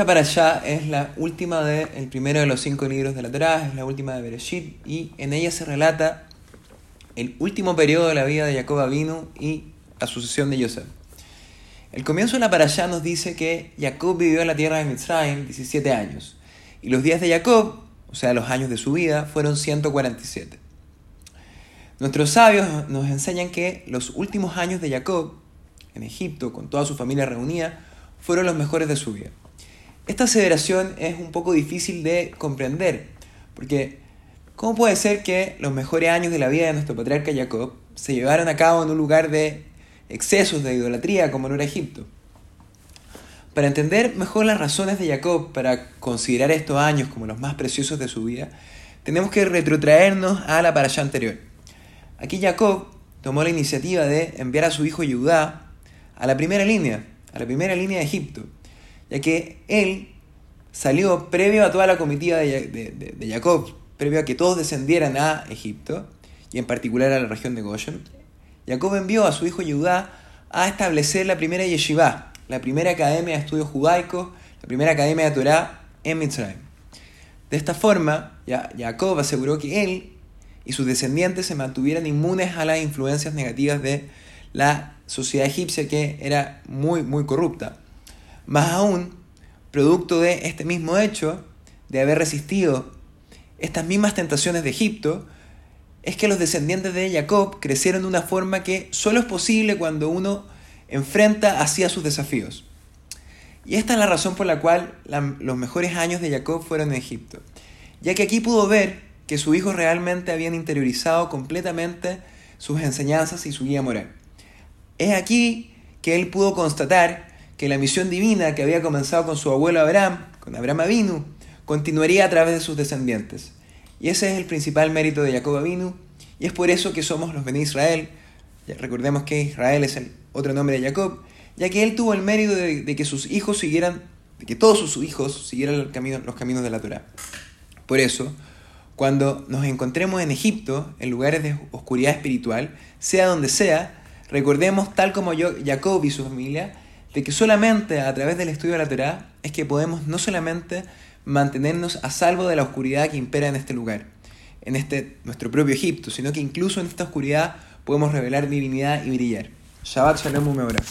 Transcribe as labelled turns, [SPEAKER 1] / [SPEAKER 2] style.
[SPEAKER 1] Esta para allá es la última del primero de los cinco libros de la Torá, es la última de Bereshit, y en ella se relata el último periodo de la vida de Jacob Avinu y la sucesión de Yosef. El comienzo de la allá nos dice que Jacob vivió en la tierra de Mitzrayim 17 años, y los días de Jacob, o sea, los años de su vida, fueron 147. Nuestros sabios nos enseñan que los últimos años de Jacob, en Egipto, con toda su familia reunida, fueron los mejores de su vida. Esta aseveración es un poco difícil de comprender, porque ¿cómo puede ser que los mejores años de la vida de nuestro patriarca Jacob se llevaron a cabo en un lugar de excesos de idolatría como no era Egipto? Para entender mejor las razones de Jacob para considerar estos años como los más preciosos de su vida, tenemos que retrotraernos a la parasha anterior. Aquí Jacob tomó la iniciativa de enviar a su hijo Judá a la primera línea, a la primera línea de Egipto, ya que él salió previo a toda la comitiva de, Jacob, previo a que todos descendieran a Egipto, y en particular a la región de Goshen. Jacob envió a su hijo Judá a establecer la primera yeshiva, la primera academia de estudios judaicos, la primera academia de Torah en Mitzrayim. De esta forma, Jacob aseguró que él y sus descendientes se mantuvieran inmunes a las influencias negativas de la sociedad egipcia que era muy, muy corrupta. Más aún, producto de este mismo hecho, de haber resistido estas mismas tentaciones de Egipto, es que los descendientes de Jacob crecieron de una forma que solo es posible cuando uno enfrenta hacia sus desafíos. Y esta es la razón por la cual los mejores años de Jacob fueron en Egipto, ya que aquí pudo ver que sus hijos realmente habían interiorizado completamente sus enseñanzas y su guía moral. Es aquí que él pudo constatar que la misión divina que había comenzado con su abuelo Abraham, con Abraham Avinu, continuaría a través de sus descendientes. Y ese es el principal mérito de Jacob Avinu, y es por eso que somos los Beni Israel. recordemos que Israel es el otro nombre de Jacob, ya que él tuvo el mérito de, que sus hijos siguieran, de que todos sus hijos siguieran los caminos de la Torah. Por eso, cuando nos encontremos en Egipto, en lugares de oscuridad espiritual, sea donde sea, recordemos, tal como yo, Jacob y su familia, de que solamente a través del estudio de la Torah es que podemos no solamente mantenernos a salvo de la oscuridad que impera en este lugar, en este nuestro propio Egipto, sino que incluso en esta oscuridad podemos revelar divinidad y brillar. Shabbat Shalom Umeorah.